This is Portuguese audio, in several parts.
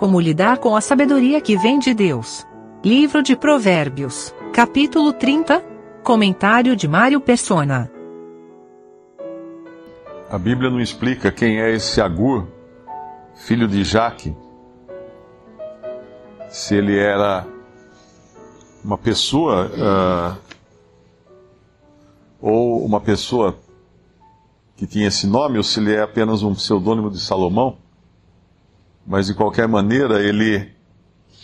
como lidar com a sabedoria que vem de Deus. Livro de Provérbios, capítulo 30, comentário de Mário Persona. A Bíblia não explica quem é esse Agur, filho de Jaque. Se ele era uma pessoa uh, ou uma pessoa que tinha esse nome, ou se ele é apenas um pseudônimo de Salomão. Mas de qualquer maneira, ele,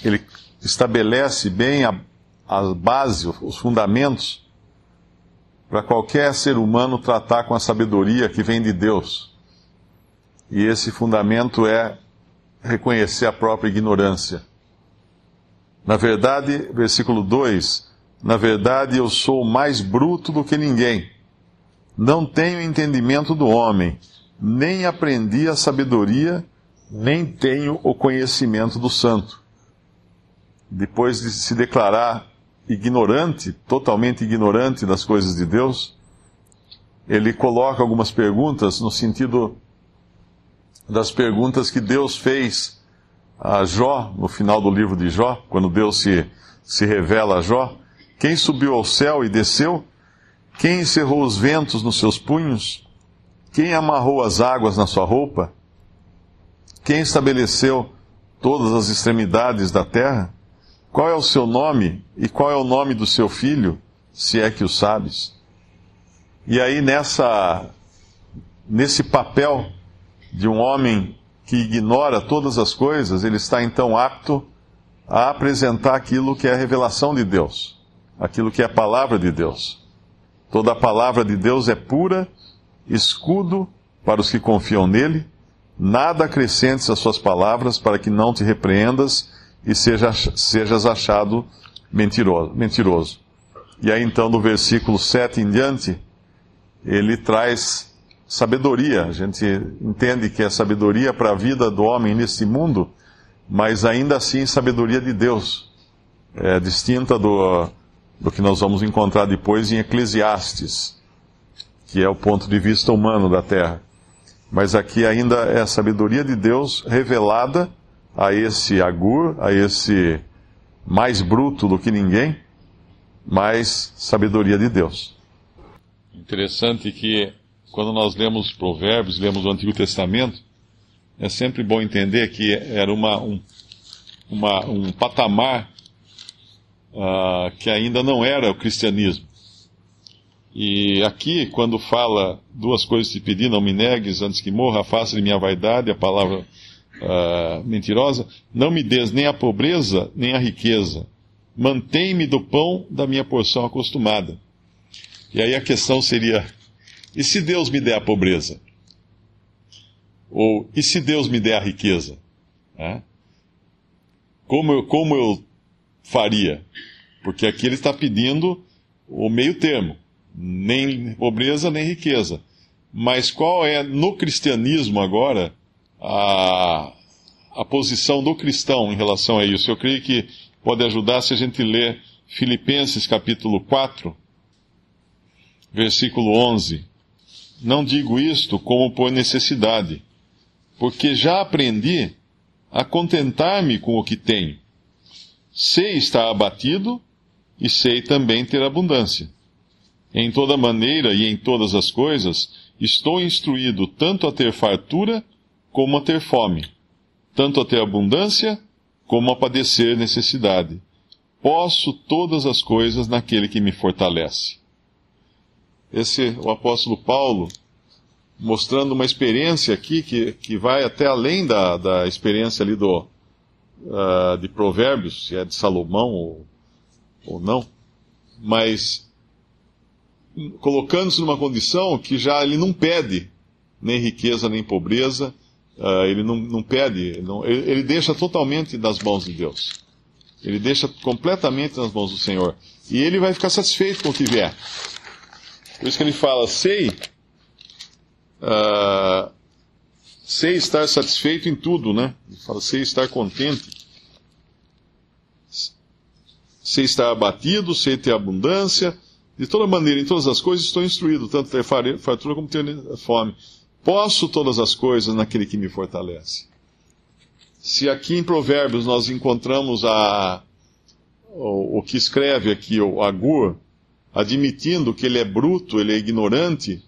ele estabelece bem a, a base, os fundamentos, para qualquer ser humano tratar com a sabedoria que vem de Deus. E esse fundamento é reconhecer a própria ignorância. Na verdade, versículo 2: Na verdade, eu sou mais bruto do que ninguém. Não tenho entendimento do homem, nem aprendi a sabedoria, nem tenho o conhecimento do santo. Depois de se declarar ignorante, totalmente ignorante das coisas de Deus, ele coloca algumas perguntas no sentido das perguntas que Deus fez a Jó, no final do livro de Jó, quando Deus se, se revela a Jó: Quem subiu ao céu e desceu? Quem encerrou os ventos nos seus punhos? Quem amarrou as águas na sua roupa? Quem estabeleceu todas as extremidades da terra? Qual é o seu nome e qual é o nome do seu filho, se é que o sabes? E aí nessa nesse papel de um homem que ignora todas as coisas, ele está então apto a apresentar aquilo que é a revelação de Deus, aquilo que é a palavra de Deus. Toda a palavra de Deus é pura, escudo para os que confiam nele. Nada acrescentes às suas palavras para que não te repreendas e seja, sejas achado mentiroso, mentiroso. E aí então, no versículo 7 em diante, ele traz sabedoria. A gente entende que é sabedoria para a vida do homem nesse mundo, mas ainda assim sabedoria de Deus. É distinta do, do que nós vamos encontrar depois em Eclesiastes, que é o ponto de vista humano da terra. Mas aqui ainda é a sabedoria de Deus revelada a esse Agur, a esse mais bruto do que ninguém, mas sabedoria de Deus. Interessante que quando nós lemos Provérbios, lemos o Antigo Testamento, é sempre bom entender que era uma, um, uma, um patamar uh, que ainda não era o cristianismo. E aqui, quando fala duas coisas te pedi, não me negues antes que morra, afasta de minha vaidade, a palavra uh, mentirosa, não me des nem a pobreza, nem a riqueza. Mantém-me do pão da minha porção acostumada. E aí a questão seria, e se Deus me der a pobreza? Ou, e se Deus me der a riqueza? É? Como, eu, como eu faria? Porque aqui ele está pedindo o meio termo. Nem pobreza, nem riqueza. Mas qual é, no cristianismo agora, a, a posição do cristão em relação a isso? Eu creio que pode ajudar se a gente ler Filipenses capítulo 4, versículo 11. Não digo isto como por necessidade, porque já aprendi a contentar-me com o que tenho. Sei estar abatido e sei também ter abundância. Em toda maneira e em todas as coisas, estou instruído tanto a ter fartura como a ter fome, tanto a ter abundância como a padecer necessidade. Posso todas as coisas naquele que me fortalece esse o apóstolo Paulo mostrando uma experiência aqui que, que vai até além da, da experiência ali do, uh, de Provérbios, se é de Salomão ou, ou não, mas colocando-se numa condição que já ele não pede nem riqueza nem pobreza, uh, ele não, não pede, ele, não, ele, ele deixa totalmente nas mãos de Deus. Ele deixa completamente nas mãos do Senhor. E ele vai ficar satisfeito com o que vier. Por isso que ele fala, sei, uh, sei estar satisfeito em tudo, né? Ele fala, sei estar contente. Sei estar abatido, sei ter abundância. De toda maneira, em todas as coisas, estou instruído, tanto ter fartura como ter fome. Posso todas as coisas naquele que me fortalece. se aqui em Provérbios nós encontramos a, o, o que escreve aqui o Agur, admitindo que ele é bruto, ele é ignorante,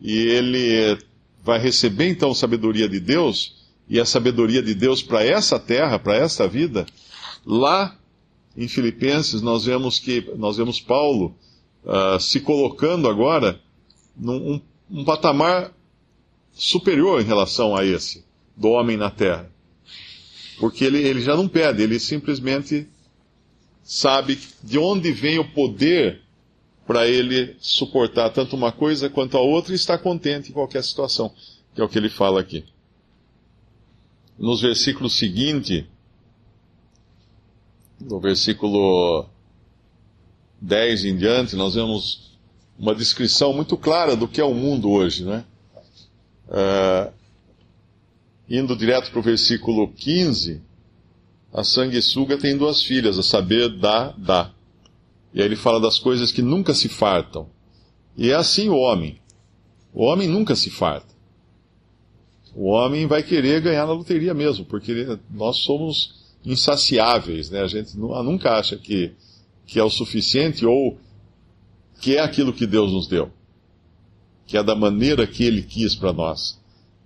e ele vai receber então sabedoria de Deus, e a sabedoria de Deus para essa terra, para essa vida, lá em Filipenses nós vemos que nós vemos Paulo uh, se colocando agora num um, um patamar superior em relação a esse do homem na terra. Porque ele, ele já não pede, ele simplesmente sabe de onde vem o poder para ele suportar tanto uma coisa quanto a outra e estar contente em qualquer situação, que é o que ele fala aqui. Nos versículos seguintes, no versículo 10 em diante, nós vemos uma descrição muito clara do que é o mundo hoje, né? Uh, Indo direto para o versículo 15, a sanguessuga tem duas filhas, a saber, dá, dá. E aí ele fala das coisas que nunca se fartam. E é assim o homem. O homem nunca se farta. O homem vai querer ganhar na loteria mesmo, porque nós somos insaciáveis, né? A gente nunca acha que, que é o suficiente ou que é aquilo que Deus nos deu, que é da maneira que Ele quis para nós.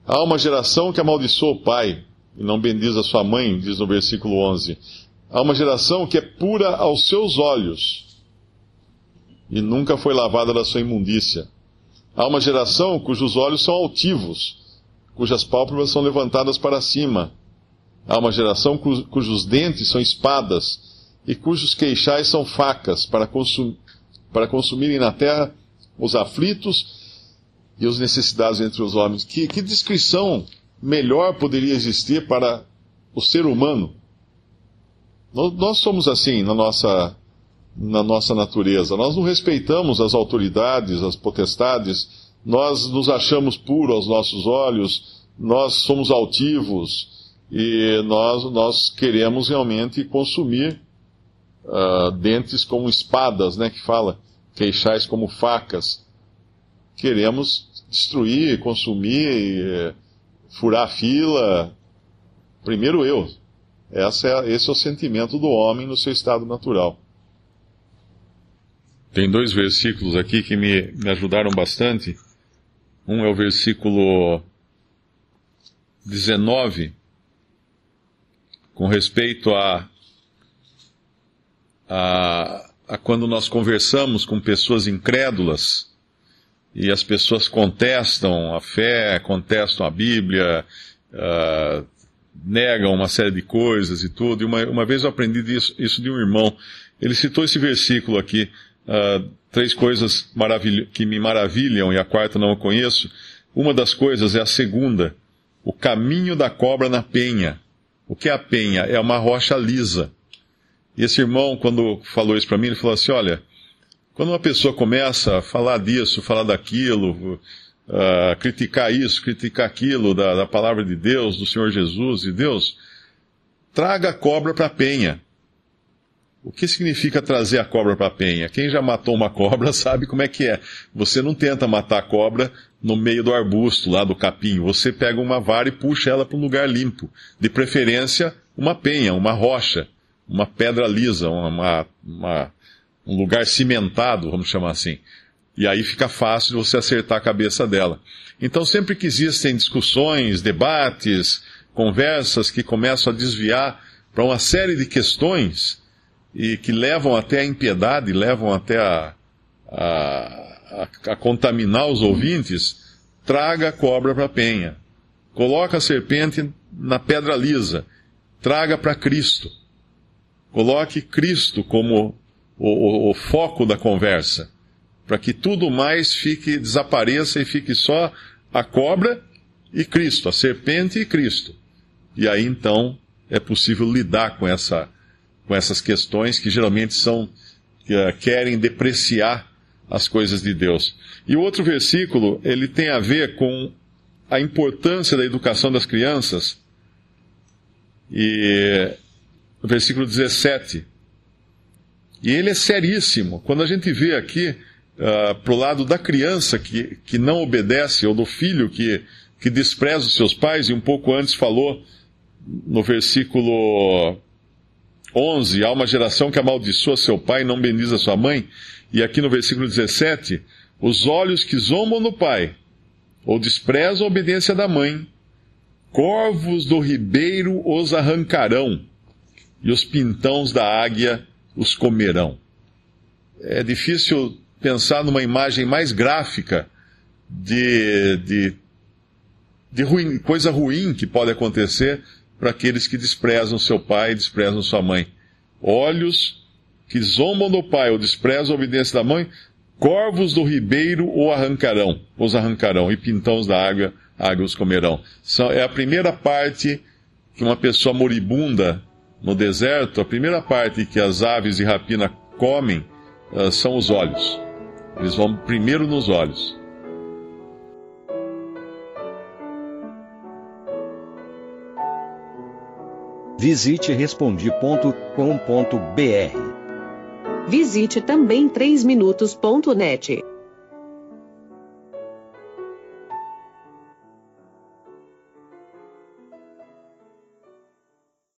Há uma geração que amaldiçoa o pai e não bendiz a sua mãe, diz no versículo 11. Há uma geração que é pura aos seus olhos e nunca foi lavada da sua imundícia. Há uma geração cujos olhos são altivos, cujas pálpebras são levantadas para cima. Há uma geração cujos dentes são espadas e cujos queixais são facas para, consum para consumirem na terra os aflitos e os necessitados entre os homens. Que, que descrição melhor poderia existir para o ser humano? Nós, nós somos assim na nossa, na nossa natureza. Nós não respeitamos as autoridades, as potestades, nós nos achamos puros aos nossos olhos, nós somos altivos e nós, nós queremos realmente consumir uh, dentes como espadas, né, que fala, queixais como facas queremos destruir, consumir, eh, furar a fila. Primeiro eu. É, esse é o sentimento do homem no seu estado natural. Tem dois versículos aqui que me, me ajudaram bastante. Um é o versículo 19, com respeito a, a, a quando nós conversamos com pessoas incrédulas e as pessoas contestam a fé, contestam a Bíblia, uh, negam uma série de coisas e tudo. E uma, uma vez eu aprendi disso, isso de um irmão. Ele citou esse versículo aqui, uh, três coisas que me maravilham e a quarta não eu conheço. Uma das coisas é a segunda, o caminho da cobra na penha. O que é a penha? É uma rocha lisa. E esse irmão, quando falou isso para mim, ele falou assim: olha, quando uma pessoa começa a falar disso, falar daquilo, uh, criticar isso, criticar aquilo da, da, palavra de Deus, do Senhor Jesus e Deus, traga a cobra para a penha. O que significa trazer a cobra para a penha? Quem já matou uma cobra sabe como é que é. Você não tenta matar a cobra no meio do arbusto, lá do capim. Você pega uma vara e puxa ela para um lugar limpo. De preferência, uma penha, uma rocha, uma pedra lisa, uma, uma um lugar cimentado, vamos chamar assim. E aí fica fácil de você acertar a cabeça dela. Então, sempre que existem discussões, debates, conversas que começam a desviar para uma série de questões e que levam até a impiedade, levam até a, a, a, a contaminar os ouvintes, traga a cobra para a penha. Coloca a serpente na pedra lisa. Traga para Cristo. Coloque Cristo como o, o, o foco da conversa, para que tudo mais fique, desapareça e fique só a cobra e Cristo, a serpente e Cristo. E aí então é possível lidar com, essa, com essas questões que geralmente são, que, uh, querem depreciar as coisas de Deus. E o outro versículo, ele tem a ver com a importância da educação das crianças. E o versículo 17 e ele é seríssimo. Quando a gente vê aqui uh, pro lado da criança que, que não obedece, ou do filho que, que despreza os seus pais, e um pouco antes falou no versículo 11, há uma geração que amaldiçoa seu pai e não bendiza sua mãe. E aqui no versículo 17, os olhos que zombam do pai, ou desprezam a obediência da mãe, corvos do ribeiro os arrancarão, e os pintãos da águia os comerão. É difícil pensar numa imagem mais gráfica de, de, de ruim, coisa ruim que pode acontecer para aqueles que desprezam seu pai e desprezam sua mãe. Olhos que zombam do pai ou desprezam a obediência da mãe, corvos do ribeiro o arrancarão, os arrancarão, e pintãos da água, água os comerão. É a primeira parte que uma pessoa moribunda no deserto, a primeira parte que as aves de rapina comem uh, são os olhos. Eles vão primeiro nos olhos. Visite respondi.com.br. Visite também 3minutos.net.